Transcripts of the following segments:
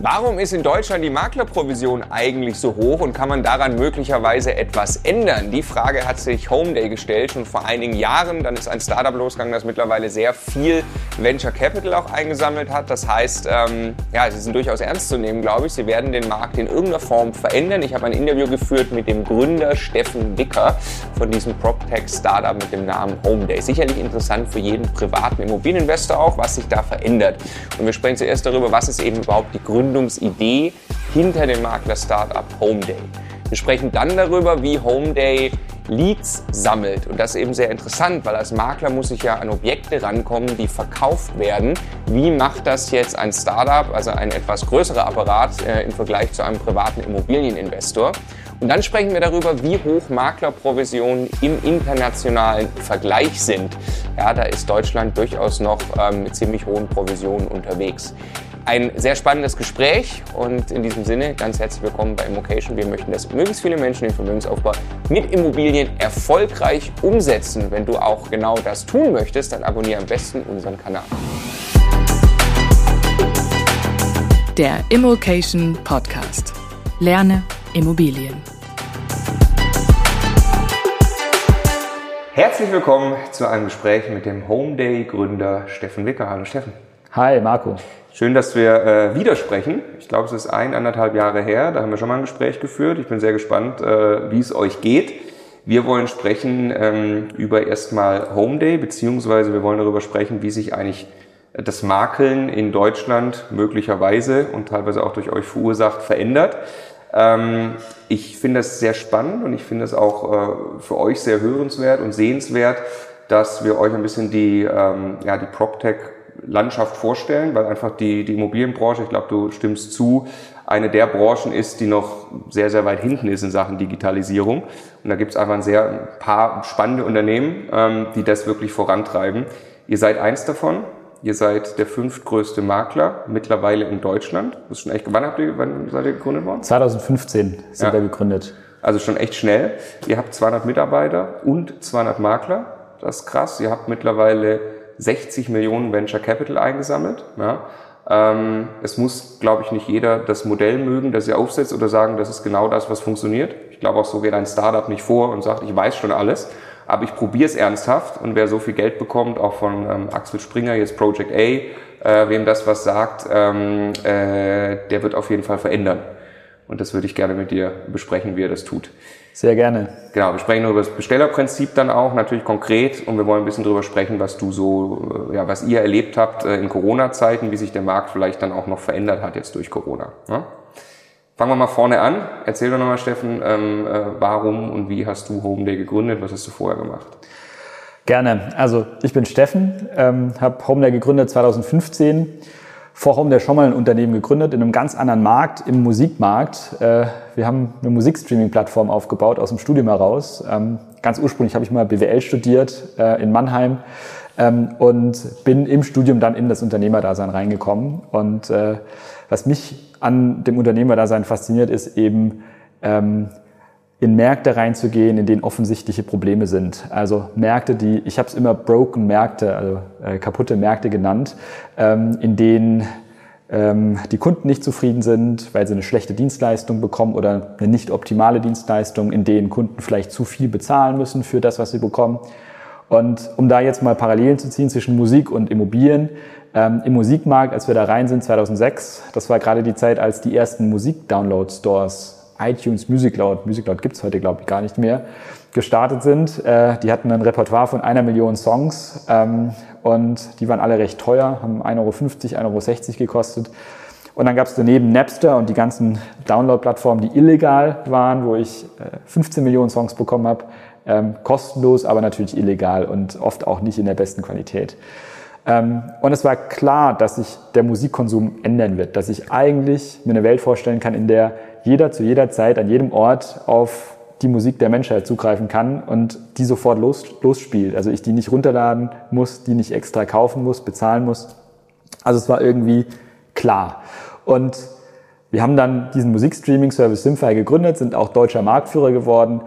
Warum ist in Deutschland die Maklerprovision eigentlich so hoch und kann man daran möglicherweise etwas ändern? Die Frage hat sich Homeday gestellt schon vor einigen Jahren. Dann ist ein Startup losgegangen, das mittlerweile sehr viel Venture Capital auch eingesammelt hat. Das heißt, ähm, ja, sie sind durchaus ernst zu nehmen, glaube ich. Sie werden den Markt in irgendeiner Form verändern. Ich habe ein Interview geführt mit dem Gründer Steffen Wicker von diesem PropTech-Startup mit dem Namen Homeday. Sicherlich interessant für jeden privaten Immobilieninvestor auch, was sich da verändert. Und wir sprechen zuerst darüber, was ist eben überhaupt die Gründe Gründungsidee hinter dem Makler-Startup Homeday. Wir sprechen dann darüber, wie Homeday Leads sammelt. Und das ist eben sehr interessant, weil als Makler muss ich ja an Objekte rankommen, die verkauft werden. Wie macht das jetzt ein Startup, also ein etwas größerer Apparat äh, im Vergleich zu einem privaten Immobilieninvestor? Und dann sprechen wir darüber, wie hoch Maklerprovisionen im internationalen Vergleich sind. Ja, da ist Deutschland durchaus noch ähm, mit ziemlich hohen Provisionen unterwegs ein sehr spannendes Gespräch und in diesem Sinne ganz herzlich willkommen bei Immocation. Wir möchten, dass möglichst viele Menschen den Vermögensaufbau mit Immobilien erfolgreich umsetzen. Wenn du auch genau das tun möchtest, dann abonniere am besten unseren Kanal. Der Immocation Podcast. Lerne Immobilien. Herzlich willkommen zu einem Gespräch mit dem Homeday Gründer Steffen Wicker. Hallo Steffen. Hi Marco. Schön, dass wir äh, wieder sprechen. Ich glaube, es ist ein, anderthalb Jahre her. Da haben wir schon mal ein Gespräch geführt. Ich bin sehr gespannt, äh, wie es euch geht. Wir wollen sprechen ähm, über erstmal Home Day, beziehungsweise wir wollen darüber sprechen, wie sich eigentlich das Makeln in Deutschland möglicherweise und teilweise auch durch euch verursacht verändert. Ähm, ich finde das sehr spannend und ich finde es auch äh, für euch sehr hörenswert und sehenswert, dass wir euch ein bisschen die, ähm, ja, die PropTech Landschaft vorstellen, weil einfach die, die Immobilienbranche, ich glaube, du stimmst zu, eine der Branchen ist, die noch sehr, sehr weit hinten ist in Sachen Digitalisierung. Und da gibt es einfach ein sehr ein paar spannende Unternehmen, ähm, die das wirklich vorantreiben. Ihr seid eins davon. Ihr seid der fünftgrößte Makler mittlerweile in Deutschland. Das ist schon echt, wann habt ihr, wann seid ihr gegründet worden? 2015 sind ja. wir gegründet. Also schon echt schnell. Ihr habt 200 Mitarbeiter und 200 Makler. Das ist krass. Ihr habt mittlerweile 60 Millionen Venture Capital eingesammelt. Ja. Ähm, es muss, glaube ich, nicht jeder das Modell mögen, das ihr aufsetzt oder sagen, das ist genau das, was funktioniert. Ich glaube auch so geht ein Startup nicht vor und sagt, ich weiß schon alles, aber ich probiere es ernsthaft und wer so viel Geld bekommt, auch von ähm, Axel Springer, jetzt Project A, äh, wem das was sagt, ähm, äh, der wird auf jeden Fall verändern. Und das würde ich gerne mit dir besprechen, wie er das tut. Sehr gerne. Genau, wir sprechen über das Bestellerprinzip dann auch, natürlich konkret. Und wir wollen ein bisschen darüber sprechen, was du so, äh, ja, was ihr erlebt habt äh, in Corona-Zeiten, wie sich der Markt vielleicht dann auch noch verändert hat jetzt durch Corona. Ja? Fangen wir mal vorne an. Erzähl doch nochmal, Steffen, ähm, äh, warum und wie hast du Home Day gegründet? Was hast du vorher gemacht? Gerne. Also ich bin Steffen, ähm, habe Home Day gegründet 2015 vor Home schon mal ein Unternehmen gegründet in einem ganz anderen Markt, im Musikmarkt. Äh, wir haben eine Musikstreaming-Plattform aufgebaut aus dem Studium heraus. Ähm, ganz ursprünglich habe ich mal BWL studiert äh, in Mannheim ähm, und bin im Studium dann in das Unternehmerdasein reingekommen. Und äh, was mich an dem Unternehmerdasein fasziniert, ist eben ähm, in Märkte reinzugehen, in denen offensichtliche Probleme sind. Also Märkte, die, ich habe es immer broken Märkte, also äh, kaputte Märkte genannt, ähm, in denen ähm, die Kunden nicht zufrieden sind, weil sie eine schlechte Dienstleistung bekommen oder eine nicht optimale Dienstleistung, in denen Kunden vielleicht zu viel bezahlen müssen für das, was sie bekommen. Und um da jetzt mal Parallelen zu ziehen zwischen Musik und Immobilien, ähm, im Musikmarkt, als wir da rein sind 2006, das war gerade die Zeit, als die ersten Musik-Download-Stores iTunes Music Cloud, Music Cloud gibt's heute glaube ich gar nicht mehr, gestartet sind. Äh, die hatten ein Repertoire von einer Million Songs ähm, und die waren alle recht teuer, haben 1,50 Euro, 1,60 Euro gekostet. Und dann gab es daneben Napster und die ganzen Download-Plattformen, die illegal waren, wo ich äh, 15 Millionen Songs bekommen habe. Ähm, kostenlos, aber natürlich illegal und oft auch nicht in der besten Qualität. Ähm, und es war klar, dass sich der Musikkonsum ändern wird, dass ich eigentlich mir eine Welt vorstellen kann, in der jeder zu jeder Zeit an jedem Ort auf die Musik der Menschheit zugreifen kann und die sofort los, losspielt. Also ich die nicht runterladen muss, die nicht extra kaufen muss, bezahlen muss. Also es war irgendwie klar. Und wir haben dann diesen Musikstreaming-Service Simfy gegründet, sind auch deutscher Marktführer geworden.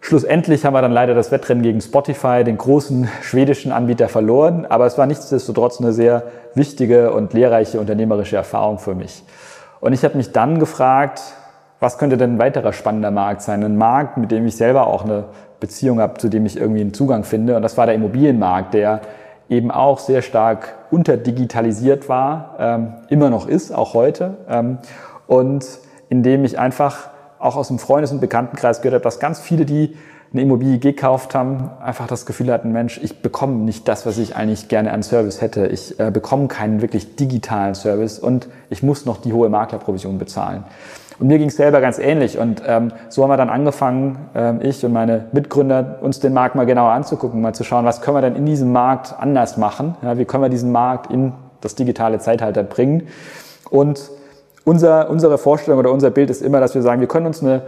Schlussendlich haben wir dann leider das Wettrennen gegen Spotify, den großen schwedischen Anbieter, verloren. Aber es war nichtsdestotrotz eine sehr wichtige und lehrreiche unternehmerische Erfahrung für mich. Und ich habe mich dann gefragt, was könnte denn ein weiterer spannender Markt sein? Ein Markt, mit dem ich selber auch eine Beziehung habe, zu dem ich irgendwie einen Zugang finde. Und das war der Immobilienmarkt, der eben auch sehr stark unterdigitalisiert war, ähm, immer noch ist, auch heute. Ähm, und in dem ich einfach auch aus dem Freundes- und Bekanntenkreis gehört habe, dass ganz viele, die eine Immobilie gekauft haben, einfach das Gefühl hatten, Mensch, ich bekomme nicht das, was ich eigentlich gerne an Service hätte. Ich äh, bekomme keinen wirklich digitalen Service und ich muss noch die hohe Maklerprovision bezahlen. Und mir ging es selber ganz ähnlich. Und ähm, so haben wir dann angefangen, ähm, ich und meine Mitgründer, uns den Markt mal genauer anzugucken, mal zu schauen, was können wir denn in diesem Markt anders machen? Ja, wie können wir diesen Markt in das digitale Zeitalter bringen? Und unser, unsere Vorstellung oder unser Bild ist immer, dass wir sagen, wir können uns eine,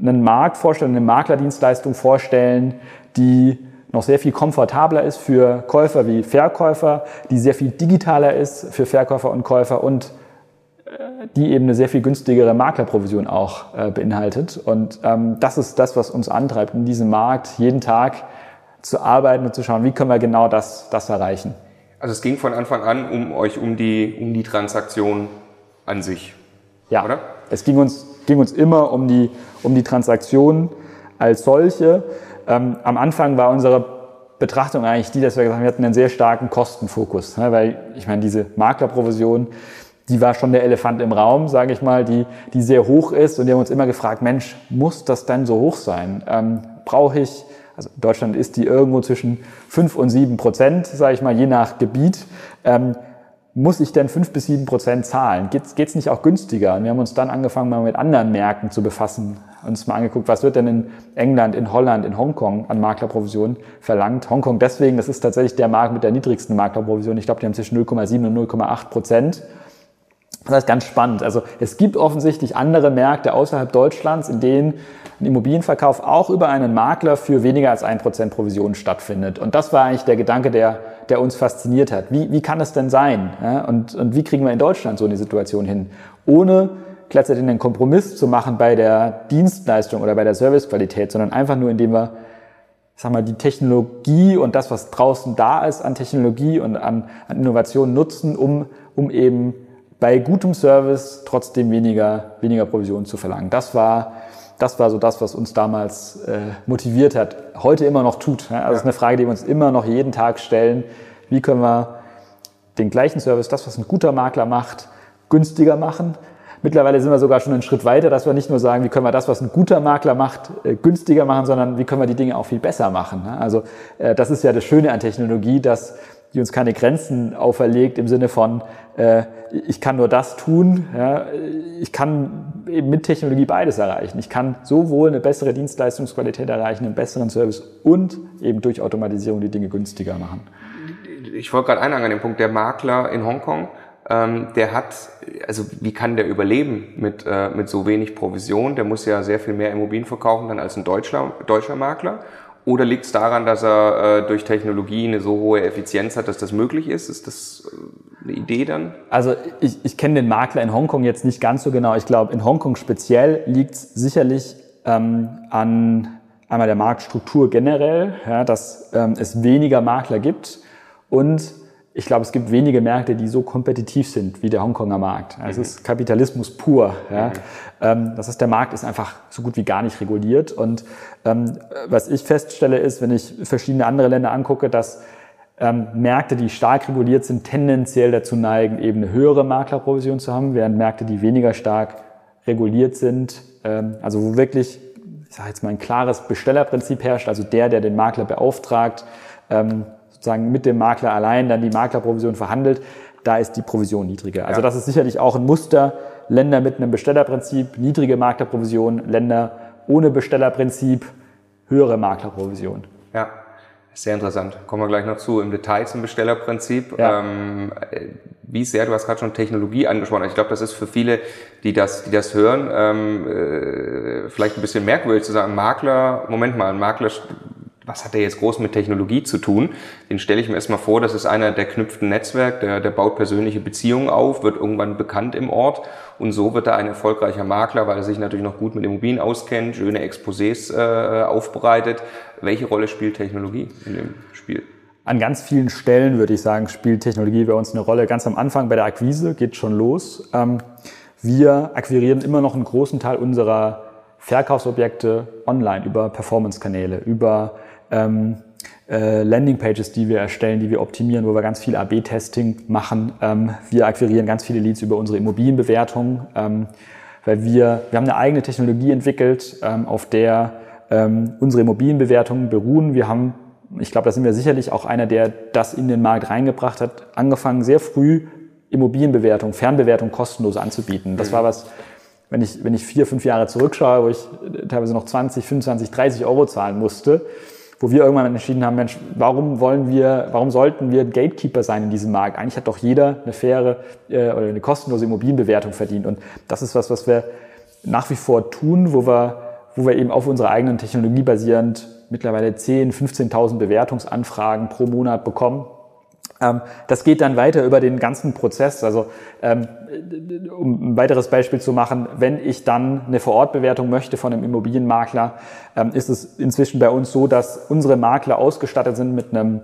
einen Markt vorstellen, eine Maklerdienstleistung vorstellen, die noch sehr viel komfortabler ist für Käufer wie Verkäufer, die sehr viel digitaler ist für Verkäufer und Käufer und die eben eine sehr viel günstigere Maklerprovision auch äh, beinhaltet. Und ähm, das ist das, was uns antreibt, in diesem Markt jeden Tag zu arbeiten und zu schauen, wie können wir genau das, das erreichen. Also es ging von Anfang an um euch um die, um die Transaktion an sich. Ja, oder? es ging uns, ging uns immer um die, um die Transaktion als solche. Ähm, am Anfang war unsere Betrachtung eigentlich die, dass wir gesagt haben, wir hatten einen sehr starken Kostenfokus. Ne? Weil ich meine, diese Maklerprovision, die war schon der Elefant im Raum, sage ich mal, die, die sehr hoch ist. Und die haben uns immer gefragt, Mensch, muss das denn so hoch sein? Ähm, Brauche ich, also in Deutschland ist die irgendwo zwischen fünf und sieben Prozent, sage ich mal, je nach Gebiet. Ähm, muss ich denn fünf bis sieben Prozent zahlen? Geht es nicht auch günstiger? Und wir haben uns dann angefangen, mal mit anderen Märkten zu befassen. Uns mal angeguckt, was wird denn in England, in Holland, in Hongkong an Maklerprovision verlangt. Hongkong deswegen, das ist tatsächlich der Markt mit der niedrigsten Maklerprovision. Ich glaube, die haben zwischen 0,7 und 0,8 Prozent. Das ist ganz spannend. Also es gibt offensichtlich andere Märkte außerhalb Deutschlands, in denen ein Immobilienverkauf auch über einen Makler für weniger als ein Prozent Provision stattfindet. Und das war eigentlich der Gedanke, der, der uns fasziniert hat. Wie, wie kann es denn sein? Ja, und, und wie kriegen wir in Deutschland so eine Situation hin? Ohne gleichzeitig einen Kompromiss zu machen bei der Dienstleistung oder bei der Servicequalität, sondern einfach nur, indem wir sag mal, die Technologie und das, was draußen da ist an Technologie und an, an Innovation nutzen, um, um eben bei gutem Service trotzdem weniger, weniger Provision zu verlangen. Das war, das war so das, was uns damals äh, motiviert hat, heute immer noch tut. Ja? Also ja. ist eine Frage, die wir uns immer noch jeden Tag stellen. Wie können wir den gleichen Service, das, was ein guter Makler macht, günstiger machen? Mittlerweile sind wir sogar schon einen Schritt weiter, dass wir nicht nur sagen, wie können wir das, was ein guter Makler macht, äh, günstiger machen, sondern wie können wir die Dinge auch viel besser machen. Also äh, das ist ja das Schöne an Technologie, dass die uns keine Grenzen auferlegt im Sinne von, äh, ich kann nur das tun. Ja, ich kann eben mit Technologie beides erreichen. Ich kann sowohl eine bessere Dienstleistungsqualität erreichen, einen besseren Service und eben durch Automatisierung die Dinge günstiger machen. Ich wollte gerade einhaken an den Punkt, der Makler in Hongkong, ähm, der hat, also wie kann der überleben mit, äh, mit so wenig Provision? Der muss ja sehr viel mehr Immobilien verkaufen dann als ein deutscher, deutscher Makler. Oder liegt es daran, dass er äh, durch Technologie eine so hohe Effizienz hat, dass das möglich ist? Ist das äh, eine Idee dann? Also ich, ich kenne den Makler in Hongkong jetzt nicht ganz so genau. Ich glaube, in Hongkong speziell liegt es sicherlich ähm, an einmal der Marktstruktur generell, ja, dass ähm, es weniger Makler gibt und ich glaube, es gibt wenige Märkte, die so kompetitiv sind wie der Hongkonger Markt. Also es ist Kapitalismus pur. Ja. Mhm. Ähm, das heißt, der Markt ist einfach so gut wie gar nicht reguliert. Und ähm, was ich feststelle, ist, wenn ich verschiedene andere Länder angucke, dass ähm, Märkte, die stark reguliert sind, tendenziell dazu neigen, eben eine höhere Maklerprovision zu haben, während Märkte, die weniger stark reguliert sind, also wo wirklich, ich sage jetzt mal, ein klares Bestellerprinzip herrscht, also der, der den Makler beauftragt, sozusagen mit dem Makler allein dann die Maklerprovision verhandelt, da ist die Provision niedriger. Also ja. das ist sicherlich auch ein Muster. Länder mit einem Bestellerprinzip, niedrige Maklerprovision, Länder ohne Bestellerprinzip, höhere Maklerprovision. Ja, sehr interessant. Kommen wir gleich noch zu im Detail zum Bestellerprinzip. Ja. Ähm, wie sehr, du hast gerade schon Technologie angesprochen. Ich glaube, das ist für viele, die das, die das hören, ähm, äh, vielleicht ein bisschen merkwürdig zu sagen, Makler, Moment mal, ein Makler was hat der jetzt groß mit Technologie zu tun? Den stelle ich mir erstmal vor, das ist einer, der knüpft ein Netzwerk, der, der baut persönliche Beziehungen auf, wird irgendwann bekannt im Ort und so wird er ein erfolgreicher Makler, weil er sich natürlich noch gut mit Immobilien auskennt, schöne Exposés äh, aufbereitet. Welche Rolle spielt Technologie in dem Spiel? An ganz vielen Stellen würde ich sagen, spielt Technologie bei uns eine Rolle. Ganz am Anfang bei der Akquise geht schon los. Ähm, wir akquirieren immer noch einen großen Teil unserer Verkaufsobjekte online über Performance-Kanäle, über ähm, äh, Landingpages, die wir erstellen, die wir optimieren, wo wir ganz viel AB-Testing machen. Ähm, wir akquirieren ganz viele Leads über unsere Immobilienbewertung, ähm, weil wir, wir haben eine eigene Technologie entwickelt, ähm, auf der ähm, unsere Immobilienbewertungen beruhen. Wir haben, ich glaube, da sind wir sicherlich auch einer, der das in den Markt reingebracht hat, angefangen sehr früh Immobilienbewertung, Fernbewertung kostenlos anzubieten. Das war was, wenn ich, wenn ich vier, fünf Jahre zurückschaue, wo ich teilweise noch 20, 25, 30 Euro zahlen musste, wo wir irgendwann entschieden haben, Mensch, warum wollen wir, warum sollten wir Gatekeeper sein in diesem Markt? Eigentlich hat doch jeder eine faire äh, oder eine kostenlose Immobilienbewertung verdient. Und das ist was, was wir nach wie vor tun, wo wir, wo wir eben auf unserer eigenen Technologie basierend mittlerweile 10, 15.000 Bewertungsanfragen pro Monat bekommen das geht dann weiter über den ganzen Prozess. Also ähm, um ein weiteres Beispiel zu machen, wenn ich dann eine Vorortbewertung möchte von einem Immobilienmakler, ähm, ist es inzwischen bei uns so, dass unsere Makler ausgestattet sind mit einem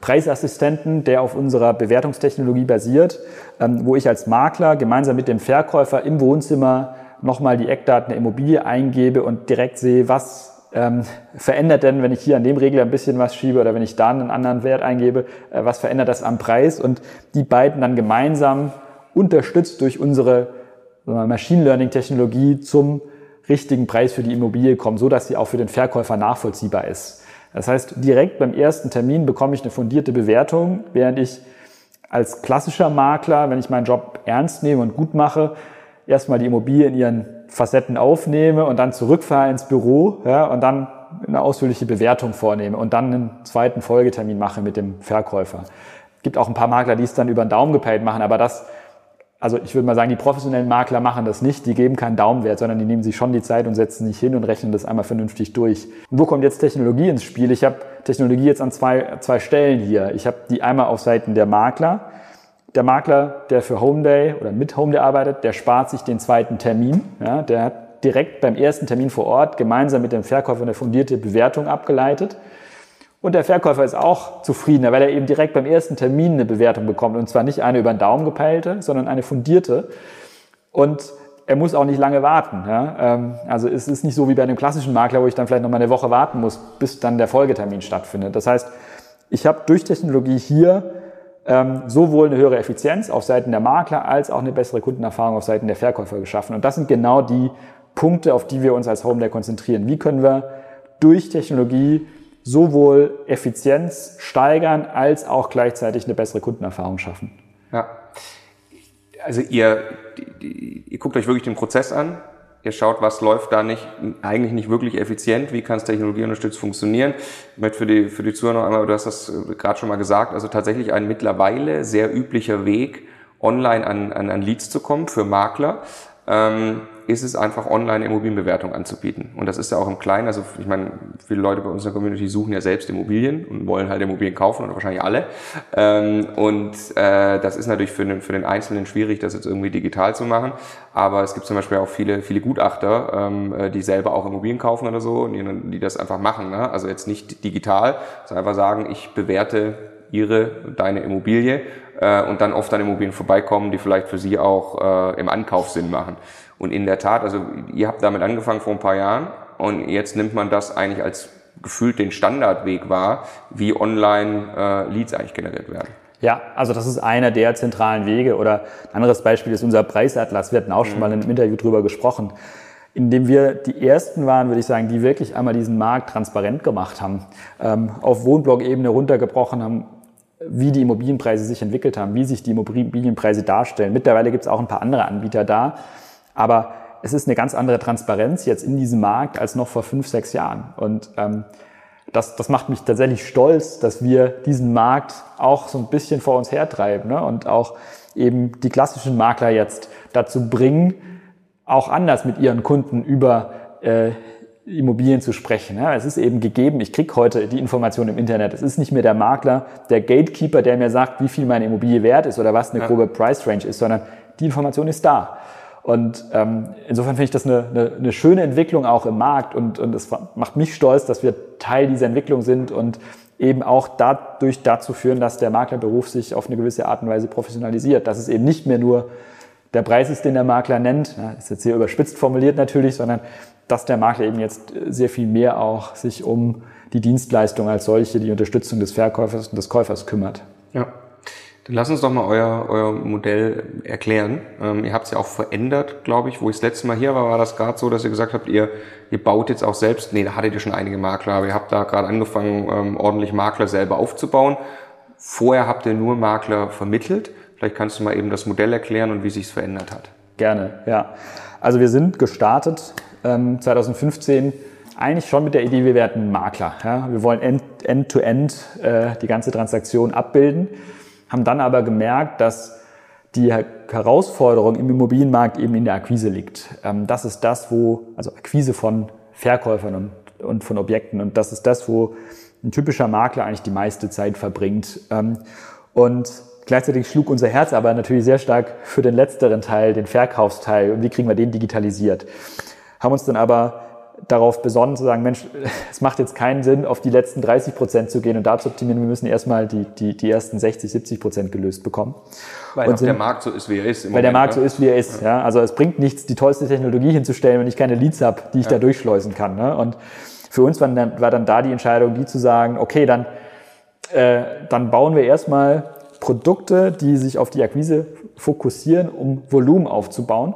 Preisassistenten, der auf unserer Bewertungstechnologie basiert, wo ich als Makler gemeinsam mit dem Verkäufer im Wohnzimmer nochmal die Eckdaten der Immobilie eingebe und direkt sehe, was ähm, verändert denn, wenn ich hier an dem Regler ein bisschen was schiebe oder wenn ich da einen anderen Wert eingebe, äh, was verändert das am Preis? Und die beiden dann gemeinsam unterstützt durch unsere Machine Learning Technologie zum richtigen Preis für die Immobilie kommen, so dass sie auch für den Verkäufer nachvollziehbar ist. Das heißt, direkt beim ersten Termin bekomme ich eine fundierte Bewertung, während ich als klassischer Makler, wenn ich meinen Job ernst nehme und gut mache, erstmal die Immobilie in ihren Facetten aufnehme und dann zurückfahre ins Büro ja, und dann eine ausführliche Bewertung vornehme und dann einen zweiten Folgetermin mache mit dem Verkäufer. Es gibt auch ein paar Makler, die es dann über den Daumen gepeilt machen, aber das, also ich würde mal sagen, die professionellen Makler machen das nicht, die geben keinen Daumenwert, sondern die nehmen sich schon die Zeit und setzen sich hin und rechnen das einmal vernünftig durch. Und wo kommt jetzt Technologie ins Spiel? Ich habe Technologie jetzt an zwei, zwei Stellen hier. Ich habe die einmal auf Seiten der Makler, der Makler, der für Homeday oder mit Homeday arbeitet, der spart sich den zweiten Termin. Ja, der hat direkt beim ersten Termin vor Ort gemeinsam mit dem Verkäufer eine fundierte Bewertung abgeleitet. Und der Verkäufer ist auch zufrieden, weil er eben direkt beim ersten Termin eine Bewertung bekommt. Und zwar nicht eine über den Daumen gepeilte, sondern eine fundierte. Und er muss auch nicht lange warten. Ja? Ähm, also es ist nicht so wie bei einem klassischen Makler, wo ich dann vielleicht noch mal eine Woche warten muss, bis dann der Folgetermin stattfindet. Das heißt, ich habe durch Technologie hier ähm, sowohl eine höhere Effizienz auf Seiten der Makler als auch eine bessere Kundenerfahrung auf Seiten der Verkäufer geschaffen. Und das sind genau die Punkte, auf die wir uns als Homelay konzentrieren. Wie können wir durch Technologie sowohl Effizienz steigern als auch gleichzeitig eine bessere Kundenerfahrung schaffen? Ja. Also ihr, ihr guckt euch wirklich den Prozess an, Ihr schaut, was läuft da nicht, eigentlich nicht wirklich effizient, wie kann es technologieunterstützt funktionieren. Ich möchte für die, für die Zuhörer noch einmal, du hast das äh, gerade schon mal gesagt, also tatsächlich ein mittlerweile sehr üblicher Weg, online an, an, an Leads zu kommen für Makler. Ähm, ist es einfach online Immobilienbewertung anzubieten. Und das ist ja auch im Kleinen, also ich meine, viele Leute bei uns in der Community suchen ja selbst Immobilien und wollen halt Immobilien kaufen oder wahrscheinlich alle. Ähm, und äh, das ist natürlich für den, für den Einzelnen schwierig, das jetzt irgendwie digital zu machen. Aber es gibt zum Beispiel auch viele, viele Gutachter, ähm, äh, die selber auch Immobilien kaufen oder so, die, die das einfach machen. Ne? Also jetzt nicht digital, sondern einfach sagen, ich bewerte ihre, deine Immobilie äh, und dann oft an Immobilien vorbeikommen, die vielleicht für sie auch äh, im Ankauf Sinn machen. Und in der Tat, also ihr habt damit angefangen vor ein paar Jahren und jetzt nimmt man das eigentlich als gefühlt den Standardweg wahr, wie online äh, Leads eigentlich generiert werden. Ja, also das ist einer der zentralen Wege. Oder ein anderes Beispiel ist unser Preisatlas. Wir hatten auch schon mhm. mal in einem Interview drüber gesprochen, indem wir die ersten waren, würde ich sagen, die wirklich einmal diesen Markt transparent gemacht haben, ähm, auf Wohnblock-Ebene runtergebrochen haben, wie die Immobilienpreise sich entwickelt haben, wie sich die Immobilienpreise darstellen. Mittlerweile gibt es auch ein paar andere Anbieter da, aber es ist eine ganz andere Transparenz jetzt in diesem Markt als noch vor fünf, sechs Jahren. Und ähm, das, das macht mich tatsächlich stolz, dass wir diesen Markt auch so ein bisschen vor uns hertreiben ne? und auch eben die klassischen Makler jetzt dazu bringen, auch anders mit ihren Kunden über äh, Immobilien zu sprechen. Ja, es ist eben gegeben, ich kriege heute die Information im Internet. Es ist nicht mehr der Makler, der Gatekeeper, der mir sagt, wie viel meine Immobilie wert ist oder was eine grobe Price Range ist, sondern die Information ist da. Und ähm, insofern finde ich das eine, eine, eine schöne Entwicklung auch im Markt und, und es macht mich stolz, dass wir Teil dieser Entwicklung sind und eben auch dadurch dazu führen, dass der Maklerberuf sich auf eine gewisse Art und Weise professionalisiert. Dass es eben nicht mehr nur der Preis ist, den der Makler nennt, ist jetzt hier überspitzt formuliert natürlich, sondern dass der Makler eben jetzt sehr viel mehr auch sich um die Dienstleistung als solche, die Unterstützung des Verkäufers und des Käufers kümmert. Ja. Lass uns doch mal euer, euer Modell erklären. Ähm, ihr habt es ja auch verändert, glaube ich. Wo ich das letzte Mal hier war, war das gerade so, dass ihr gesagt habt, ihr, ihr baut jetzt auch selbst, nee, da hattet ihr schon einige Makler, aber ihr habt da gerade angefangen, ähm, ordentlich Makler selber aufzubauen. Vorher habt ihr nur Makler vermittelt. Vielleicht kannst du mal eben das Modell erklären und wie sich es verändert hat. Gerne, ja. Also wir sind gestartet ähm, 2015 eigentlich schon mit der Idee, wir werden Makler. Ja? Wir wollen end-to-end -end, äh, die ganze Transaktion abbilden, haben dann aber gemerkt, dass die Herausforderung im Immobilienmarkt eben in der Akquise liegt. Ähm, das ist das, wo, also Akquise von Verkäufern und, und von Objekten und das ist das, wo ein typischer Makler eigentlich die meiste Zeit verbringt. Ähm, und gleichzeitig schlug unser Herz aber natürlich sehr stark für den letzteren Teil, den Verkaufsteil und wie kriegen wir den digitalisiert. Haben uns dann aber darauf besonnen zu sagen, Mensch, es macht jetzt keinen Sinn, auf die letzten 30 Prozent zu gehen und da zu optimieren. Wir müssen erstmal die, die, die ersten 60, 70 Prozent gelöst bekommen. Weil sind, der Markt so ist, wie er ist. weil Moment, der Markt ne? so ist, wie er ist. Ja. ja. Also es bringt nichts, die tollste Technologie hinzustellen, wenn ich keine Leads habe, die ich ja. da durchschleusen kann. Ne? Und für uns war dann, war dann da die Entscheidung, die zu sagen, okay, dann, äh, dann bauen wir erstmal Produkte, die sich auf die Akquise fokussieren, um Volumen aufzubauen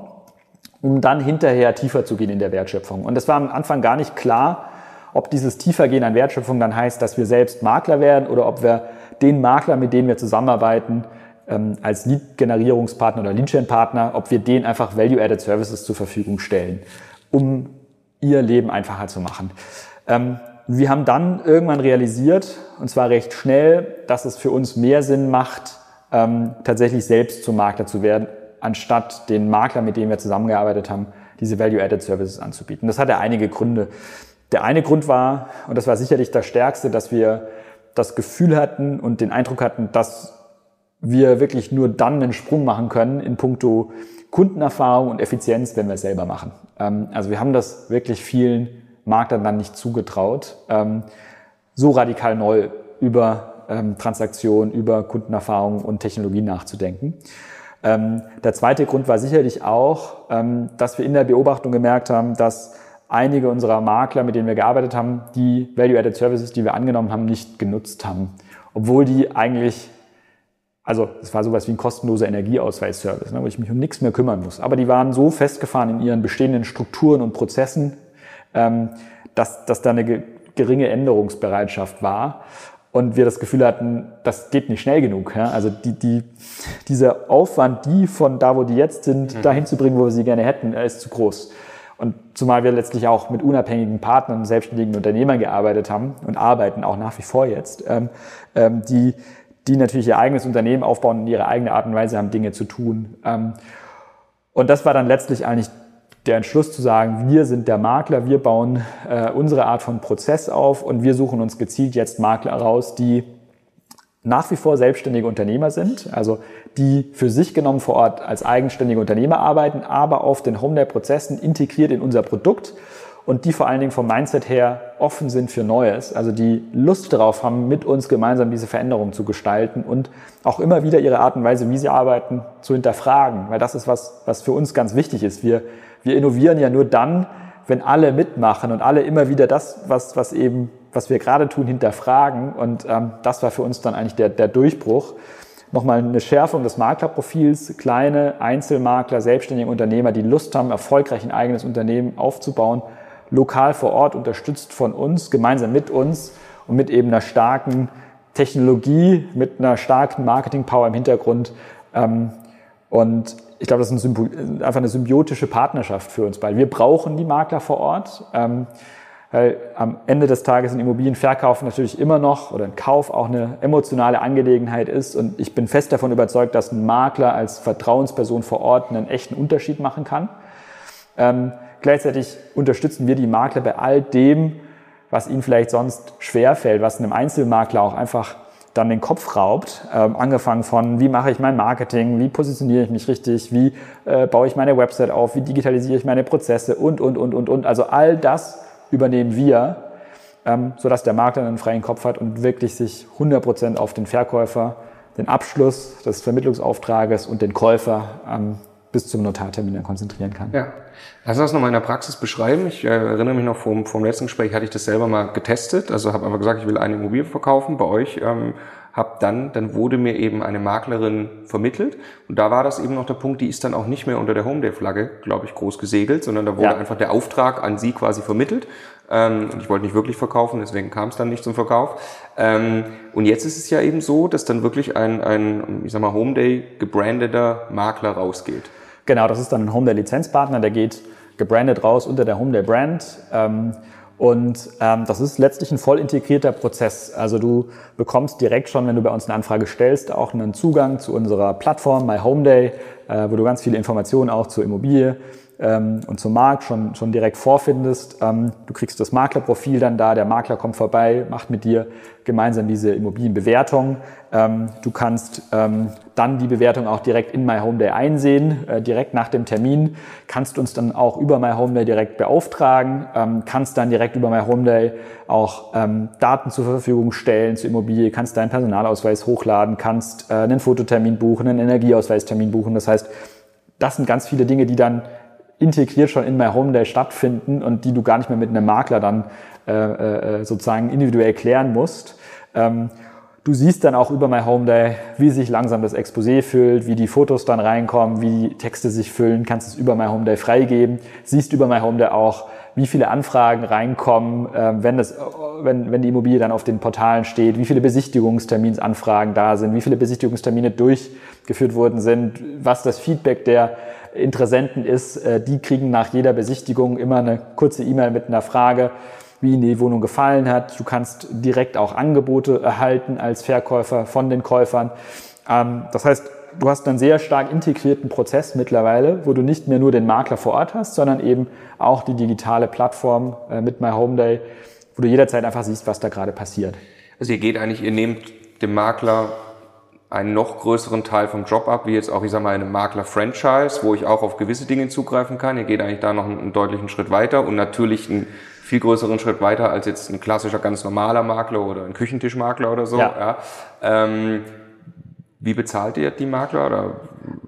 um dann hinterher tiefer zu gehen in der Wertschöpfung. Und es war am Anfang gar nicht klar, ob dieses Tiefergehen an Wertschöpfung dann heißt, dass wir selbst Makler werden oder ob wir den Makler, mit dem wir zusammenarbeiten, ähm, als Lead-Generierungspartner oder Lead-Gen-Partner, ob wir denen einfach Value-Added Services zur Verfügung stellen, um ihr Leben einfacher zu machen. Ähm, wir haben dann irgendwann realisiert, und zwar recht schnell, dass es für uns mehr Sinn macht, ähm, tatsächlich selbst zum Makler zu werden, anstatt den Makler, mit dem wir zusammengearbeitet haben, diese Value-Added Services anzubieten. Das hatte einige Gründe. Der eine Grund war, und das war sicherlich das Stärkste, dass wir das Gefühl hatten und den Eindruck hatten, dass wir wirklich nur dann einen Sprung machen können in puncto Kundenerfahrung und Effizienz, wenn wir es selber machen. Ähm, also wir haben das wirklich vielen Maklern dann nicht zugetraut, ähm, so radikal neu über ähm, Transaktionen, über Kundenerfahrung und Technologie nachzudenken. Ähm, der zweite Grund war sicherlich auch, ähm, dass wir in der Beobachtung gemerkt haben, dass einige unserer Makler, mit denen wir gearbeitet haben, die Value-Added Services, die wir angenommen haben, nicht genutzt haben. Obwohl die eigentlich, also es war sowas wie ein kostenloser Energieausweisservice, ne, wo ich mich um nichts mehr kümmern muss. Aber die waren so festgefahren in ihren bestehenden Strukturen und Prozessen, ähm, dass, dass da eine geringe Änderungsbereitschaft war und wir das Gefühl hatten, das geht nicht schnell genug. Ja? Also die, die, dieser Aufwand, die von da, wo die jetzt sind, mhm. dahin zu bringen, wo wir sie gerne hätten, ist zu groß. Und zumal wir letztlich auch mit unabhängigen Partnern, selbstständigen Unternehmern gearbeitet haben und arbeiten auch nach wie vor jetzt, ähm, ähm, die, die natürlich ihr eigenes Unternehmen aufbauen und ihre eigene Art und Weise haben, Dinge zu tun. Ähm, und das war dann letztlich eigentlich der Entschluss zu sagen, wir sind der Makler, wir bauen äh, unsere Art von Prozess auf und wir suchen uns gezielt jetzt Makler raus, die nach wie vor selbstständige Unternehmer sind, also die für sich genommen vor Ort als eigenständige Unternehmer arbeiten, aber auf den Homedare-Prozessen integriert in unser Produkt und die vor allen Dingen vom Mindset her offen sind für Neues, also die Lust darauf haben, mit uns gemeinsam diese Veränderung zu gestalten und auch immer wieder ihre Art und Weise, wie sie arbeiten, zu hinterfragen, weil das ist was, was für uns ganz wichtig ist. Wir wir innovieren ja nur dann, wenn alle mitmachen und alle immer wieder das, was, was eben, was wir gerade tun, hinterfragen. Und ähm, das war für uns dann eigentlich der, der Durchbruch. Nochmal eine Schärfung des Maklerprofils, kleine Einzelmakler, selbstständige Unternehmer, die Lust haben, erfolgreich ein eigenes Unternehmen aufzubauen, lokal vor Ort, unterstützt von uns, gemeinsam mit uns und mit eben einer starken Technologie, mit einer starken Marketing-Power im Hintergrund. Ähm, und ich glaube, das ist ein einfach eine symbiotische Partnerschaft für uns beide. Wir brauchen die Makler vor Ort, ähm, weil am Ende des Tages ein Immobilienverkauf natürlich immer noch oder ein Kauf auch eine emotionale Angelegenheit ist. Und ich bin fest davon überzeugt, dass ein Makler als Vertrauensperson vor Ort einen echten Unterschied machen kann. Ähm, gleichzeitig unterstützen wir die Makler bei all dem, was ihnen vielleicht sonst schwerfällt, was einem Einzelmakler auch einfach dann den Kopf raubt, ähm, angefangen von, wie mache ich mein Marketing, wie positioniere ich mich richtig, wie äh, baue ich meine Website auf, wie digitalisiere ich meine Prozesse und, und, und, und, und. Also all das übernehmen wir, ähm, sodass der Makler einen freien Kopf hat und wirklich sich 100 Prozent auf den Verkäufer, den Abschluss des Vermittlungsauftrages und den Käufer ähm, bis zum Notartermin dann konzentrieren kann. Ja. Lass uns das nochmal in der Praxis beschreiben. Ich äh, erinnere mich noch vom, vom letzten Gespräch, hatte ich das selber mal getestet. Also habe einfach gesagt, ich will eine Immobilie verkaufen bei euch. Ähm, hab dann, dann wurde mir eben eine Maklerin vermittelt. Und da war das eben noch der Punkt, die ist dann auch nicht mehr unter der Homeday-Flagge, glaube ich, groß gesegelt, sondern da wurde ja. einfach der Auftrag an sie quasi vermittelt. Ähm, und ich wollte nicht wirklich verkaufen, deswegen kam es dann nicht zum Verkauf. Ähm, und jetzt ist es ja eben so, dass dann wirklich ein, ein ich sag mal, Homeday gebrandeter Makler rausgeht. Genau, das ist dann ein Homeday-Lizenzpartner, der geht gebrandet raus unter der Homeday-Brand. Ähm, und ähm, das ist letztlich ein voll integrierter Prozess. Also du bekommst direkt schon, wenn du bei uns eine Anfrage stellst, auch einen Zugang zu unserer Plattform My Home Day, äh, wo du ganz viele Informationen auch zur Immobilie ähm, und zum Markt schon, schon direkt vorfindest. Ähm, du kriegst das Maklerprofil dann da, der Makler kommt vorbei, macht mit dir gemeinsam diese Immobilienbewertung. Ähm, du kannst ähm, dann die Bewertung auch direkt in My Home Day einsehen, äh, direkt nach dem Termin, kannst uns dann auch über My Home Day direkt beauftragen, ähm, kannst dann direkt über My Home Day auch ähm, Daten zur Verfügung stellen zur Immobilie, kannst deinen Personalausweis hochladen, kannst äh, einen Fototermin buchen, einen Energieausweistermin buchen. Das heißt, das sind ganz viele Dinge, die dann integriert schon in My Home Day stattfinden und die du gar nicht mehr mit einem Makler dann äh, äh, sozusagen individuell klären musst. Ähm, du siehst dann auch über My Home Day, wie sich langsam das Exposé füllt, wie die Fotos dann reinkommen, wie die Texte sich füllen, kannst es über My Home Day freigeben, siehst über My Home Day auch, wie viele Anfragen reinkommen, äh, wenn, das, wenn, wenn die Immobilie dann auf den Portalen steht, wie viele Besichtigungsterminsanfragen da sind, wie viele Besichtigungstermine durchgeführt worden sind, was das Feedback der Interessenten ist, äh, die kriegen nach jeder Besichtigung immer eine kurze E-Mail mit einer Frage, wie Ihnen die Wohnung gefallen hat. Du kannst direkt auch Angebote erhalten als Verkäufer von den Käufern. Ähm, das heißt, du hast einen sehr stark integrierten Prozess mittlerweile, wo du nicht mehr nur den Makler vor Ort hast, sondern eben auch die digitale Plattform äh, mit My Home Day, wo du jederzeit einfach siehst, was da gerade passiert. Also ihr geht eigentlich, ihr nehmt dem Makler einen noch größeren Teil vom Job ab, wie jetzt auch, ich sag mal, eine Makler-Franchise, wo ich auch auf gewisse Dinge zugreifen kann. Ihr geht eigentlich da noch einen, einen deutlichen Schritt weiter und natürlich einen viel größeren Schritt weiter als jetzt ein klassischer, ganz normaler Makler oder ein Küchentischmakler oder so. Ja. ja. Ähm, wie bezahlt ihr die Makler oder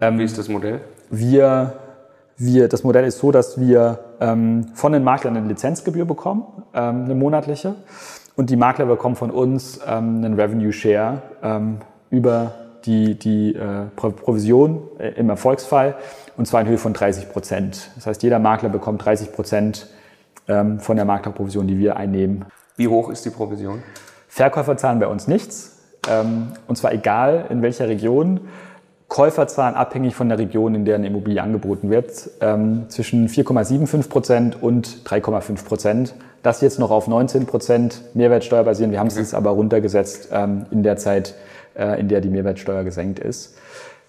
ähm, wie ist das Modell? Wir, wir, das Modell ist so, dass wir ähm, von den Maklern eine Lizenzgebühr bekommen, ähm, eine monatliche. Und die Makler bekommen von uns ähm, einen Revenue Share ähm, über die, die äh, Provision äh, im Erfolgsfall und zwar in Höhe von 30 Prozent. Das heißt, jeder Makler bekommt 30 Prozent ähm, von der Maklerprovision, die wir einnehmen. Wie hoch ist die Provision? Verkäufer zahlen bei uns nichts ähm, und zwar egal in welcher Region. Käufer zahlen abhängig von der Region, in der eine Immobilie angeboten wird, ähm, zwischen 4,75 Prozent und 3,5 Prozent. Das jetzt noch auf 19 Prozent Mehrwertsteuer basieren. Wir haben es jetzt aber runtergesetzt ähm, in der Zeit, in der die Mehrwertsteuer gesenkt ist.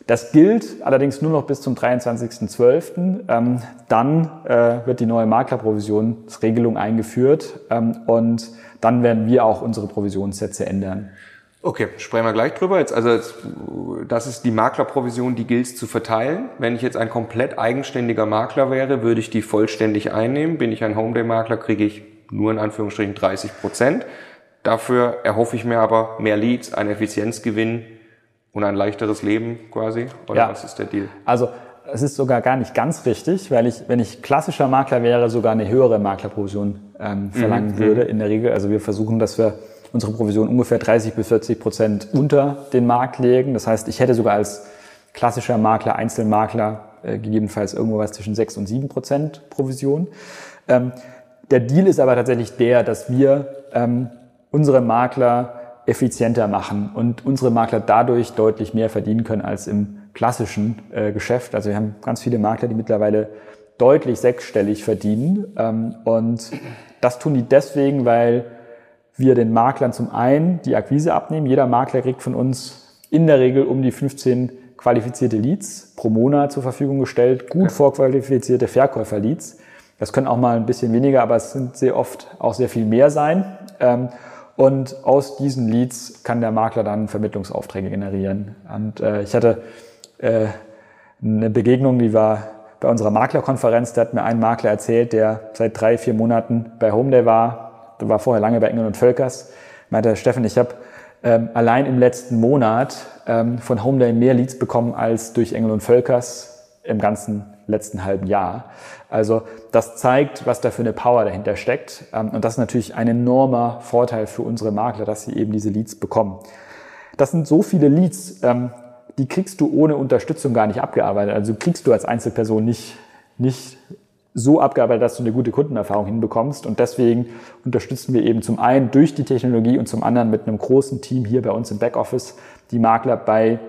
Das gilt allerdings nur noch bis zum 23.12. Ähm, dann äh, wird die neue Maklerprovisionsregelung eingeführt ähm, und dann werden wir auch unsere Provisionssätze ändern. Okay, sprechen wir gleich drüber. Jetzt, also jetzt, das ist die Maklerprovision, die gilt zu verteilen. Wenn ich jetzt ein komplett eigenständiger Makler wäre, würde ich die vollständig einnehmen. Bin ich ein Homeday-Makler, kriege ich nur in Anführungsstrichen 30 Prozent. Dafür erhoffe ich mir aber mehr Leads, einen Effizienzgewinn und ein leichteres Leben quasi. Oder ja. was ist der Deal? Also es ist sogar gar nicht ganz richtig, weil ich, wenn ich klassischer Makler wäre, sogar eine höhere Maklerprovision ähm, verlangen mhm. würde in der Regel. Also wir versuchen, dass wir unsere Provision ungefähr 30 bis 40 Prozent unter den Markt legen. Das heißt, ich hätte sogar als klassischer Makler, Einzelmakler äh, gegebenenfalls irgendwo was zwischen 6 und 7 Prozent Provision. Ähm, der Deal ist aber tatsächlich der, dass wir ähm, unsere Makler effizienter machen und unsere Makler dadurch deutlich mehr verdienen können als im klassischen äh, Geschäft. Also wir haben ganz viele Makler, die mittlerweile deutlich sechsstellig verdienen. Ähm, und das tun die deswegen, weil wir den Maklern zum einen die Akquise abnehmen. Jeder Makler kriegt von uns in der Regel um die 15 qualifizierte Leads pro Monat zur Verfügung gestellt, gut vorqualifizierte Verkäufer-Leads. Das können auch mal ein bisschen weniger, aber es sind sehr oft auch sehr viel mehr sein. Ähm, und aus diesen Leads kann der Makler dann Vermittlungsaufträge generieren. Und äh, ich hatte äh, eine Begegnung, die war bei unserer Maklerkonferenz. Da hat mir ein Makler erzählt, der seit drei, vier Monaten bei Homeday war. Der war vorher lange bei Engel und Völkers. Meinte, Steffen, ich habe ähm, allein im letzten Monat ähm, von Homeday mehr Leads bekommen als durch Engel und Völkers im ganzen letzten halben Jahr. Also das zeigt, was da für eine Power dahinter steckt. Ähm, und das ist natürlich ein enormer Vorteil für unsere Makler, dass sie eben diese Leads bekommen. Das sind so viele Leads, ähm, die kriegst du ohne Unterstützung gar nicht abgearbeitet. Also kriegst du als Einzelperson nicht, nicht so abgearbeitet, dass du eine gute Kundenerfahrung hinbekommst. Und deswegen unterstützen wir eben zum einen durch die Technologie und zum anderen mit einem großen Team hier bei uns im Backoffice die Makler bei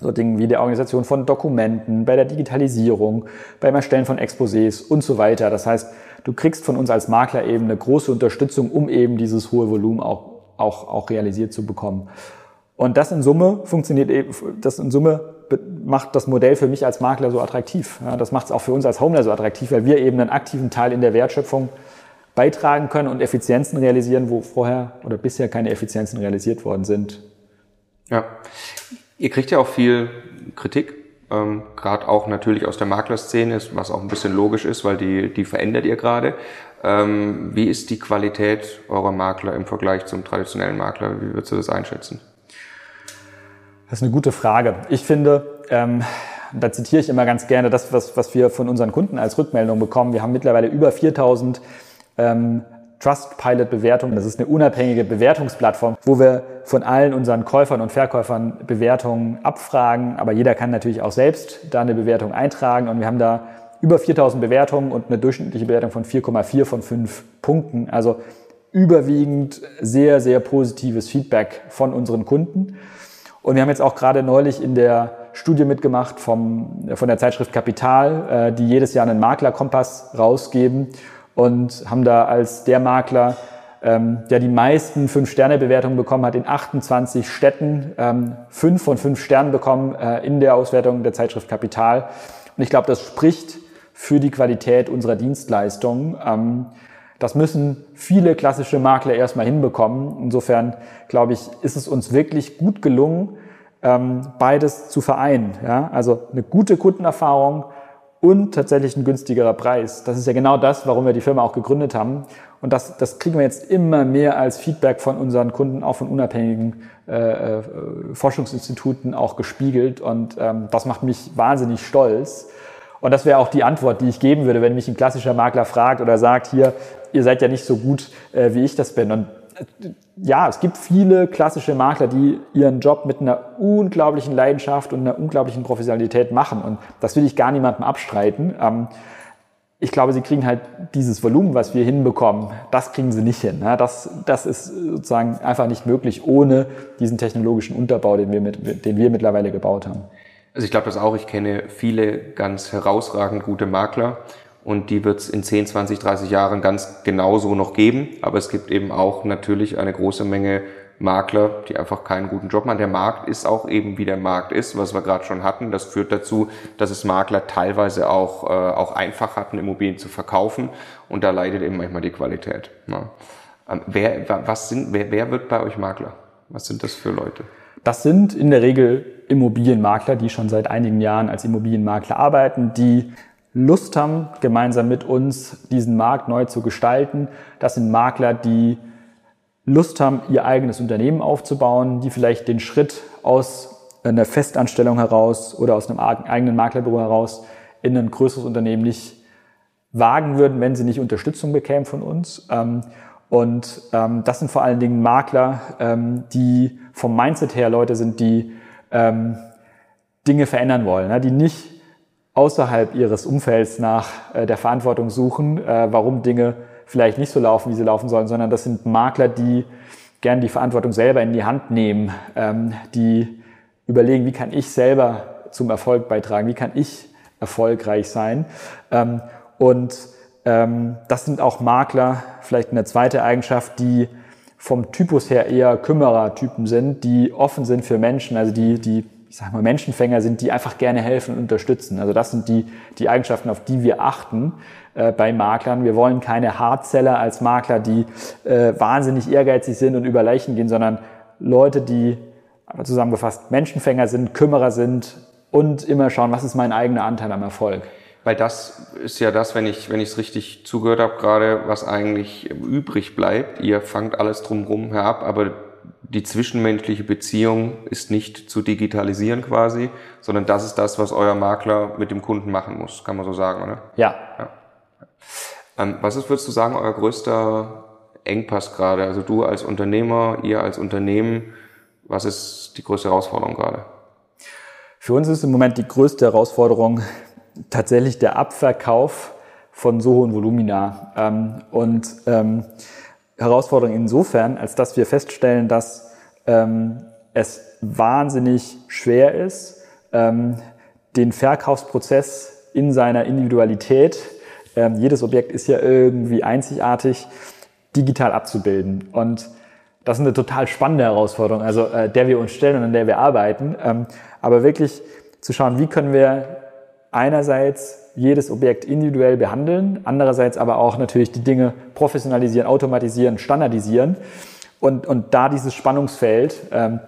so Dingen wie der Organisation von Dokumenten, bei der Digitalisierung, beim Erstellen von Exposés und so weiter. Das heißt, du kriegst von uns als Makler eben eine große Unterstützung, um eben dieses hohe Volumen auch, auch, auch realisiert zu bekommen. Und das in Summe funktioniert eben, das in Summe macht das Modell für mich als Makler so attraktiv. Ja, das macht es auch für uns als Homeler so attraktiv, weil wir eben einen aktiven Teil in der Wertschöpfung beitragen können und Effizienzen realisieren, wo vorher oder bisher keine Effizienzen realisiert worden sind. Ja, Ihr kriegt ja auch viel Kritik, ähm, gerade auch natürlich aus der Maklerszene, was auch ein bisschen logisch ist, weil die, die verändert ihr gerade. Ähm, wie ist die Qualität eurer Makler im Vergleich zum traditionellen Makler? Wie würdest du das einschätzen? Das ist eine gute Frage. Ich finde, ähm, da zitiere ich immer ganz gerne das, was, was wir von unseren Kunden als Rückmeldung bekommen. Wir haben mittlerweile über 4000 ähm, Trustpilot-Bewertung. Das ist eine unabhängige Bewertungsplattform, wo wir von allen unseren Käufern und Verkäufern Bewertungen abfragen. Aber jeder kann natürlich auch selbst da eine Bewertung eintragen. Und wir haben da über 4000 Bewertungen und eine durchschnittliche Bewertung von 4,4 von 5 Punkten. Also überwiegend sehr, sehr positives Feedback von unseren Kunden. Und wir haben jetzt auch gerade neulich in der Studie mitgemacht vom, von der Zeitschrift Kapital, äh, die jedes Jahr einen Maklerkompass rausgeben und haben da als der Makler, ähm, der die meisten Fünf-Sterne-Bewertungen bekommen hat, in 28 Städten ähm, fünf von fünf Sternen bekommen äh, in der Auswertung der Zeitschrift Kapital. Und ich glaube, das spricht für die Qualität unserer Dienstleistungen. Ähm, das müssen viele klassische Makler erstmal hinbekommen. Insofern, glaube ich, ist es uns wirklich gut gelungen, ähm, beides zu vereinen. Ja? Also eine gute Kundenerfahrung und tatsächlich ein günstigerer Preis. Das ist ja genau das, warum wir die Firma auch gegründet haben. Und das, das kriegen wir jetzt immer mehr als Feedback von unseren Kunden, auch von unabhängigen äh, äh, Forschungsinstituten auch gespiegelt. Und ähm, das macht mich wahnsinnig stolz. Und das wäre auch die Antwort, die ich geben würde, wenn mich ein klassischer Makler fragt oder sagt, hier, ihr seid ja nicht so gut, äh, wie ich das bin. Und ja, es gibt viele klassische Makler, die ihren Job mit einer unglaublichen Leidenschaft und einer unglaublichen Professionalität machen. Und das will ich gar niemandem abstreiten. Ähm, ich glaube, sie kriegen halt dieses Volumen, was wir hinbekommen, das kriegen sie nicht hin. Das, das ist sozusagen einfach nicht möglich ohne diesen technologischen Unterbau, den wir, mit, den wir mittlerweile gebaut haben. Also ich glaube das auch. Ich kenne viele ganz herausragend gute Makler und die wird es in 10, 20, 30 Jahren ganz genauso noch geben. Aber es gibt eben auch natürlich eine große Menge Makler, die einfach keinen guten Job machen. Der Markt ist auch eben wie der Markt ist, was wir gerade schon hatten. Das führt dazu, dass es Makler teilweise auch, äh, auch einfach hatten, Immobilien zu verkaufen. Und da leidet eben manchmal die Qualität. Ja. Ähm, wer, was sind, wer, wer wird bei euch Makler? Was sind das für Leute? Das sind in der Regel Immobilienmakler, die schon seit einigen Jahren als Immobilienmakler arbeiten, die Lust haben, gemeinsam mit uns diesen Markt neu zu gestalten. Das sind Makler, die Lust haben, ihr eigenes Unternehmen aufzubauen, die vielleicht den Schritt aus einer Festanstellung heraus oder aus einem eigenen Maklerbüro heraus in ein größeres Unternehmen nicht wagen würden, wenn sie nicht Unterstützung bekämen von uns. Ähm, und ähm, das sind vor allen Dingen Makler, ähm, die vom Mindset her Leute sind, die Dinge verändern wollen, ne, die nicht außerhalb ihres Umfelds nach äh, der Verantwortung suchen, äh, warum Dinge vielleicht nicht so laufen, wie sie laufen sollen, sondern das sind Makler, die gern die Verantwortung selber in die Hand nehmen, ähm, die überlegen, wie kann ich selber zum Erfolg beitragen, wie kann ich erfolgreich sein. Ähm, und ähm, das sind auch Makler, vielleicht eine zweite Eigenschaft, die vom Typus her eher Kümmerertypen sind, die offen sind für Menschen, also die, die ich sag mal, Menschenfänger sind, die einfach gerne helfen und unterstützen. Also das sind die, die Eigenschaften, auf die wir achten äh, bei Maklern. Wir wollen keine Hardseller als Makler, die äh, wahnsinnig ehrgeizig sind und über Leichen gehen, sondern Leute, die zusammengefasst Menschenfänger sind, Kümmerer sind und immer schauen, was ist mein eigener Anteil am Erfolg. Weil das ist ja das, wenn ich wenn ich es richtig zugehört habe, gerade was eigentlich übrig bleibt. Ihr fangt alles drumherum herab, aber die zwischenmenschliche Beziehung ist nicht zu digitalisieren quasi, sondern das ist das, was euer Makler mit dem Kunden machen muss, kann man so sagen, oder? Ja. ja. Ähm, was ist, würdest du sagen, euer größter Engpass gerade? Also du als Unternehmer, ihr als Unternehmen, was ist die größte Herausforderung gerade? Für uns ist im Moment die größte Herausforderung tatsächlich der Abverkauf von so hohen Volumina. Ähm, und ähm, Herausforderung insofern, als dass wir feststellen, dass ähm, es wahnsinnig schwer ist, ähm, den Verkaufsprozess in seiner Individualität, ähm, jedes Objekt ist ja irgendwie einzigartig, digital abzubilden. Und das ist eine total spannende Herausforderung, also äh, der wir uns stellen und an der wir arbeiten. Ähm, aber wirklich zu schauen, wie können wir einerseits jedes Objekt individuell behandeln, andererseits aber auch natürlich die Dinge professionalisieren, automatisieren, standardisieren und, und da dieses Spannungsfeld ähm,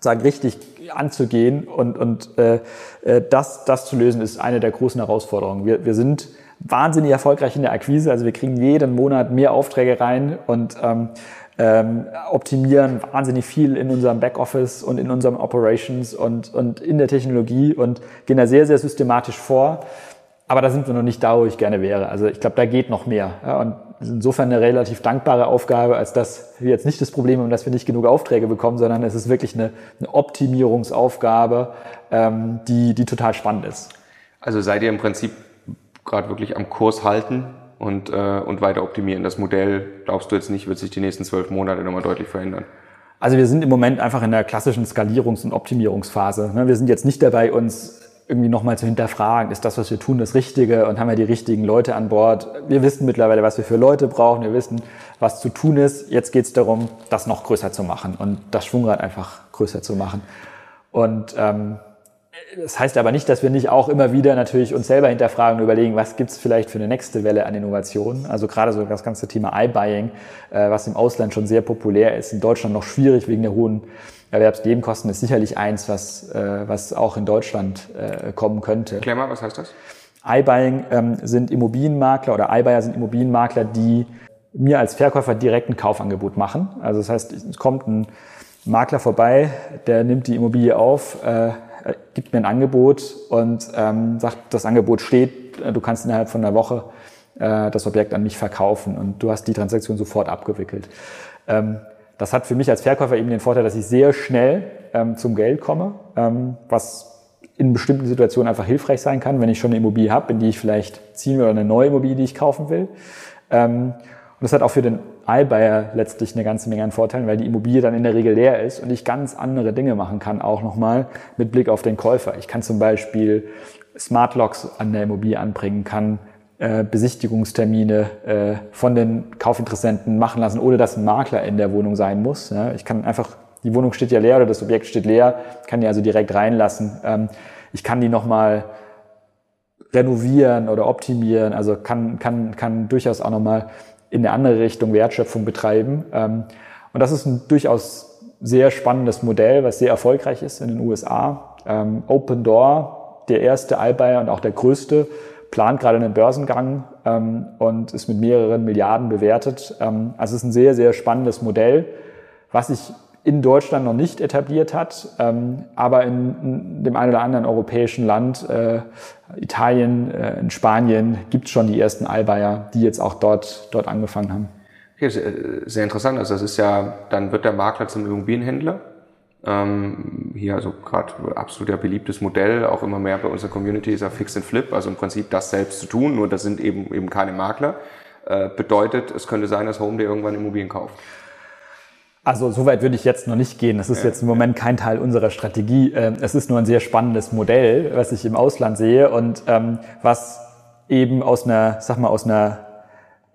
sagen richtig anzugehen und, und äh, äh, das, das zu lösen, ist eine der großen Herausforderungen. Wir, wir sind wahnsinnig erfolgreich in der Akquise, also wir kriegen jeden Monat mehr Aufträge rein und ähm, ähm, optimieren wahnsinnig viel in unserem Backoffice und in unserem Operations und, und in der Technologie und gehen da sehr, sehr systematisch vor. Aber da sind wir noch nicht da, wo ich gerne wäre. Also ich glaube, da geht noch mehr. Ja, und insofern eine relativ dankbare Aufgabe, als dass wir jetzt nicht das Problem haben, dass wir nicht genug Aufträge bekommen, sondern es ist wirklich eine, eine Optimierungsaufgabe, ähm, die, die total spannend ist. Also seid ihr im Prinzip gerade wirklich am Kurs halten und, äh, und weiter optimieren. Das Modell, glaubst du jetzt nicht, wird sich die nächsten zwölf Monate nochmal deutlich verändern? Also wir sind im Moment einfach in der klassischen Skalierungs- und Optimierungsphase. Ne? Wir sind jetzt nicht dabei, uns irgendwie nochmal zu hinterfragen, ist das, was wir tun, das Richtige und haben wir die richtigen Leute an Bord. Wir wissen mittlerweile, was wir für Leute brauchen, wir wissen, was zu tun ist. Jetzt geht es darum, das noch größer zu machen und das Schwungrad einfach größer zu machen. Und ähm, das heißt aber nicht, dass wir nicht auch immer wieder natürlich uns selber hinterfragen und überlegen, was gibt es vielleicht für eine nächste Welle an Innovationen. Also gerade so das ganze Thema iBuying, äh, was im Ausland schon sehr populär ist, in Deutschland noch schwierig wegen der hohen Erwerbsnebenkosten ist sicherlich eins, was, äh, was auch in Deutschland äh, kommen könnte. Mal, was heißt das? iBuying ähm, sind Immobilienmakler oder iBuyer sind Immobilienmakler, die mir als Verkäufer direkt ein Kaufangebot machen. Also das heißt, es kommt ein Makler vorbei, der nimmt die Immobilie auf, äh, gibt mir ein Angebot und ähm, sagt, das Angebot steht, du kannst innerhalb von einer Woche äh, das Objekt an mich verkaufen und du hast die Transaktion sofort abgewickelt. Ähm, das hat für mich als Verkäufer eben den Vorteil, dass ich sehr schnell ähm, zum Geld komme, ähm, was in bestimmten Situationen einfach hilfreich sein kann, wenn ich schon eine Immobilie habe, in die ich vielleicht ziehen will oder eine neue Immobilie, die ich kaufen will. Ähm, und das hat auch für den iBuyer letztlich eine ganze Menge an Vorteilen, weil die Immobilie dann in der Regel leer ist und ich ganz andere Dinge machen kann, auch nochmal mit Blick auf den Käufer. Ich kann zum Beispiel Smart Locks an der Immobilie anbringen, kann äh, Besichtigungstermine äh, von den Kaufinteressenten machen lassen, ohne dass ein Makler in der Wohnung sein muss. Ich kann einfach, die Wohnung steht ja leer oder das Objekt steht leer, kann die also direkt reinlassen. Ähm, ich kann die nochmal renovieren oder optimieren, also kann, kann, kann durchaus auch nochmal in eine andere Richtung Wertschöpfung betreiben. Ähm, und das ist ein durchaus sehr spannendes Modell, was sehr erfolgreich ist in den USA. Ähm, Open Door, der erste iBuyer und auch der größte, plant gerade einen Börsengang ähm, und ist mit mehreren Milliarden bewertet. Ähm, also es ist ein sehr, sehr spannendes Modell, was sich in Deutschland noch nicht etabliert hat, ähm, aber in, in, dem einen oder anderen europäischen Land, äh, Italien, äh, in Spanien, gibt es schon die ersten Allbayer, die jetzt auch dort, dort angefangen haben. Okay, sehr interessant. Also das ist ja, dann wird der Makler zum Immobilienhändler ähm, hier also gerade absolut ja beliebtes Modell, auch immer mehr bei unserer Community ist ja Fix and Flip, also im Prinzip das selbst zu tun, nur das sind eben eben keine Makler. Äh, bedeutet, es könnte sein, dass Home irgendwann Immobilien kauft. Also so weit würde ich jetzt noch nicht gehen. Das ist ja, jetzt im Moment kein Teil unserer Strategie. Ähm, es ist nur ein sehr spannendes Modell, was ich im Ausland sehe und ähm, was eben aus einer, sag mal, aus einer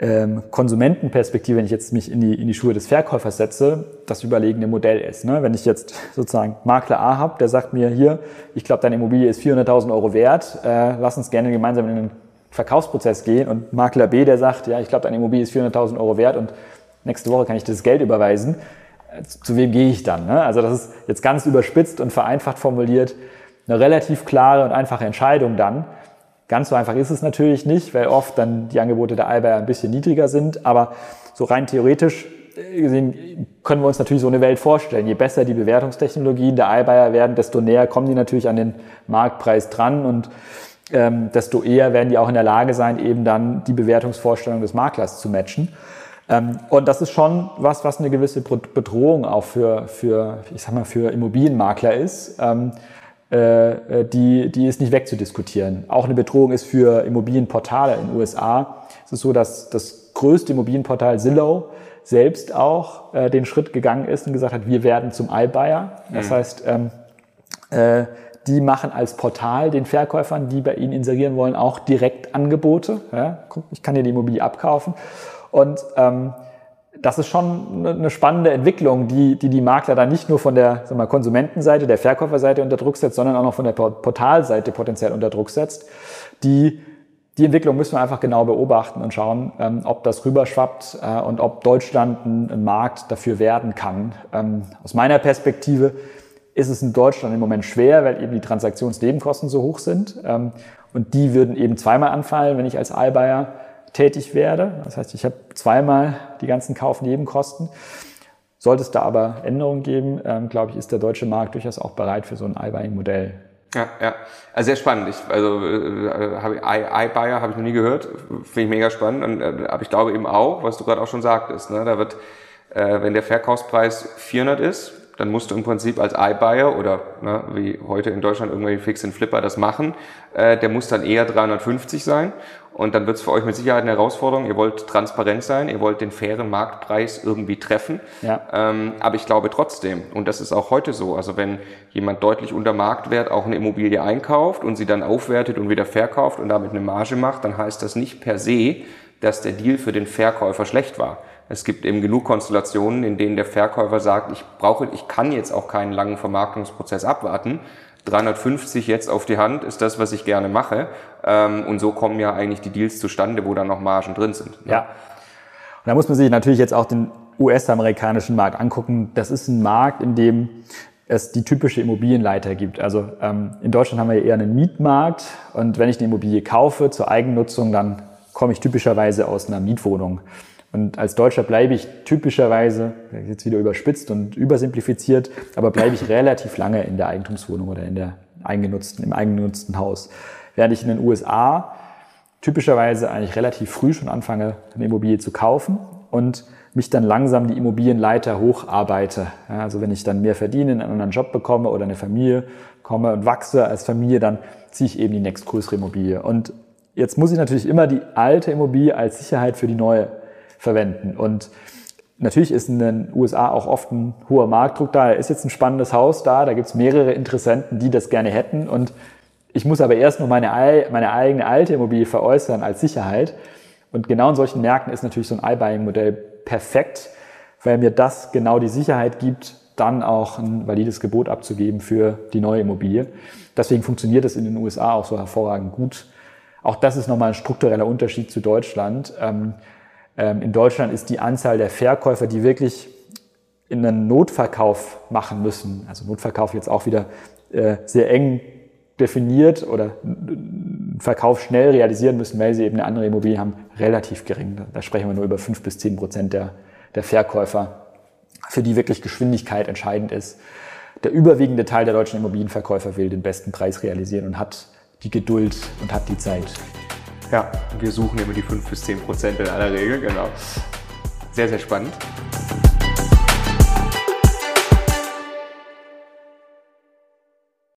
ähm, Konsumentenperspektive, wenn ich jetzt mich in die, in die Schuhe des Verkäufers setze, das überlegene Modell ist. Ne? Wenn ich jetzt sozusagen Makler A habe, der sagt mir hier, ich glaube, deine Immobilie ist 400.000 Euro wert, äh, lass uns gerne gemeinsam in den Verkaufsprozess gehen und Makler B, der sagt, ja, ich glaube, deine Immobilie ist 400.000 Euro wert und nächste Woche kann ich das Geld überweisen, äh, zu wem gehe ich dann? Ne? Also das ist jetzt ganz überspitzt und vereinfacht formuliert eine relativ klare und einfache Entscheidung dann. Ganz so einfach ist es natürlich nicht, weil oft dann die Angebote der iBuyer ein bisschen niedriger sind. Aber so rein theoretisch gesehen können wir uns natürlich so eine Welt vorstellen. Je besser die Bewertungstechnologien der iBuyer werden, desto näher kommen die natürlich an den Marktpreis dran und ähm, desto eher werden die auch in der Lage sein, eben dann die Bewertungsvorstellung des Maklers zu matchen. Ähm, und das ist schon was, was eine gewisse Bedrohung auch für, für ich sag mal, für Immobilienmakler ist. Ähm, äh, die, die ist nicht wegzudiskutieren. Auch eine Bedrohung ist für Immobilienportale in den USA. Es ist so, dass das größte Immobilienportal Zillow selbst auch äh, den Schritt gegangen ist und gesagt hat, wir werden zum iBuyer. Das mhm. heißt, ähm, äh, die machen als Portal den Verkäufern, die bei ihnen inserieren wollen, auch direkt Angebote. Ja, guck, ich kann dir die Immobilie abkaufen. Und ähm, das ist schon eine spannende Entwicklung, die, die die Makler dann nicht nur von der sagen wir, Konsumentenseite, der Verkäuferseite unter Druck setzt, sondern auch noch von der Portalseite potenziell unter Druck setzt. Die, die Entwicklung müssen wir einfach genau beobachten und schauen, ähm, ob das rüberschwappt äh, und ob Deutschland ein, ein, Markt dafür werden kann. Ähm, aus meiner Perspektive ist es in Deutschland im Moment schwer, weil eben die Transaktionsnebenkosten so hoch sind. Ähm, und die würden eben zweimal anfallen, wenn ich als iBuyer tätig werde. Das heißt, ich habe zweimal die ganzen Kaufnebenkosten. Sollte es da aber Änderungen geben, ähm, glaube ich, ist der deutsche Markt durchaus auch bereit für so ein iBuying-Modell. Ja, ja. Also sehr spannend. Ich, also äh, habe iBuyer habe ich noch nie gehört. Finde ich mega spannend. Und, äh, aber ich glaube eben auch, was du gerade auch schon sagtest, ne, da wird, äh, wenn der Verkaufspreis 400 ist, dann musst du im Prinzip als iBuyer oder ne, wie heute in Deutschland irgendwelche Fix and Flipper das machen, äh, der muss dann eher 350 sein und dann wird es für euch mit Sicherheit eine Herausforderung. Ihr wollt transparent sein, ihr wollt den fairen Marktpreis irgendwie treffen. Ja. Ähm, aber ich glaube trotzdem, und das ist auch heute so, also wenn jemand deutlich unter Marktwert auch eine Immobilie einkauft und sie dann aufwertet und wieder verkauft und damit eine Marge macht, dann heißt das nicht per se, dass der Deal für den Verkäufer schlecht war. Es gibt eben genug Konstellationen, in denen der Verkäufer sagt, ich brauche, ich kann jetzt auch keinen langen Vermarktungsprozess abwarten. 350 jetzt auf die Hand ist das, was ich gerne mache. Ähm, und so kommen ja eigentlich die Deals zustande, wo dann noch Margen drin sind. Ne? Ja. Und da muss man sich natürlich jetzt auch den US-amerikanischen Markt angucken. Das ist ein Markt, in dem es die typische Immobilienleiter gibt. Also ähm, in Deutschland haben wir eher einen Mietmarkt und wenn ich eine Immobilie kaufe zur Eigennutzung, dann komme ich typischerweise aus einer Mietwohnung. Und als Deutscher bleibe ich typischerweise, jetzt wieder überspitzt und übersimplifiziert, aber bleibe ich relativ lange in der Eigentumswohnung oder in der eingenutzten, im eigengenutzten Haus. Während ich in den USA typischerweise eigentlich relativ früh schon anfange, eine Immobilie zu kaufen und mich dann langsam die Immobilienleiter hocharbeite. Ja, also wenn ich dann mehr verdiene, einen anderen Job bekomme oder eine Familie komme und wachse als Familie, dann ziehe ich eben die nächstgrößere Immobilie. Und jetzt muss ich natürlich immer die alte Immobilie als Sicherheit für die neue verwenden. Und natürlich ist in den USA auch oft ein hoher Marktdruck da. Da ist jetzt ein spannendes Haus da, da gibt es mehrere Interessenten, die das gerne hätten. Und ich muss aber erst noch meine, meine eigene alte Immobilie veräußern als Sicherheit. Und genau in solchen Märkten ist natürlich so ein iBuying-Modell perfekt, weil mir das genau die Sicherheit gibt, dann auch ein valides Gebot abzugeben für die neue Immobilie. Deswegen funktioniert es in den USA auch so hervorragend gut. Auch das ist nochmal ein struktureller Unterschied zu Deutschland. Ähm, in Deutschland ist die Anzahl der Verkäufer, die wirklich in einen Notverkauf machen müssen, also Notverkauf jetzt auch wieder äh, sehr eng definiert oder Verkauf schnell realisieren müssen, weil sie eben eine andere Immobilie haben, relativ gering. Da sprechen wir nur über fünf bis zehn Prozent der, der Verkäufer, für die wirklich Geschwindigkeit entscheidend ist. Der überwiegende Teil der deutschen Immobilienverkäufer will den besten Preis realisieren und hat die Geduld und hat die Zeit. Ja, wir suchen immer die 5 bis 10 Prozent in aller Regel, genau. Sehr, sehr spannend.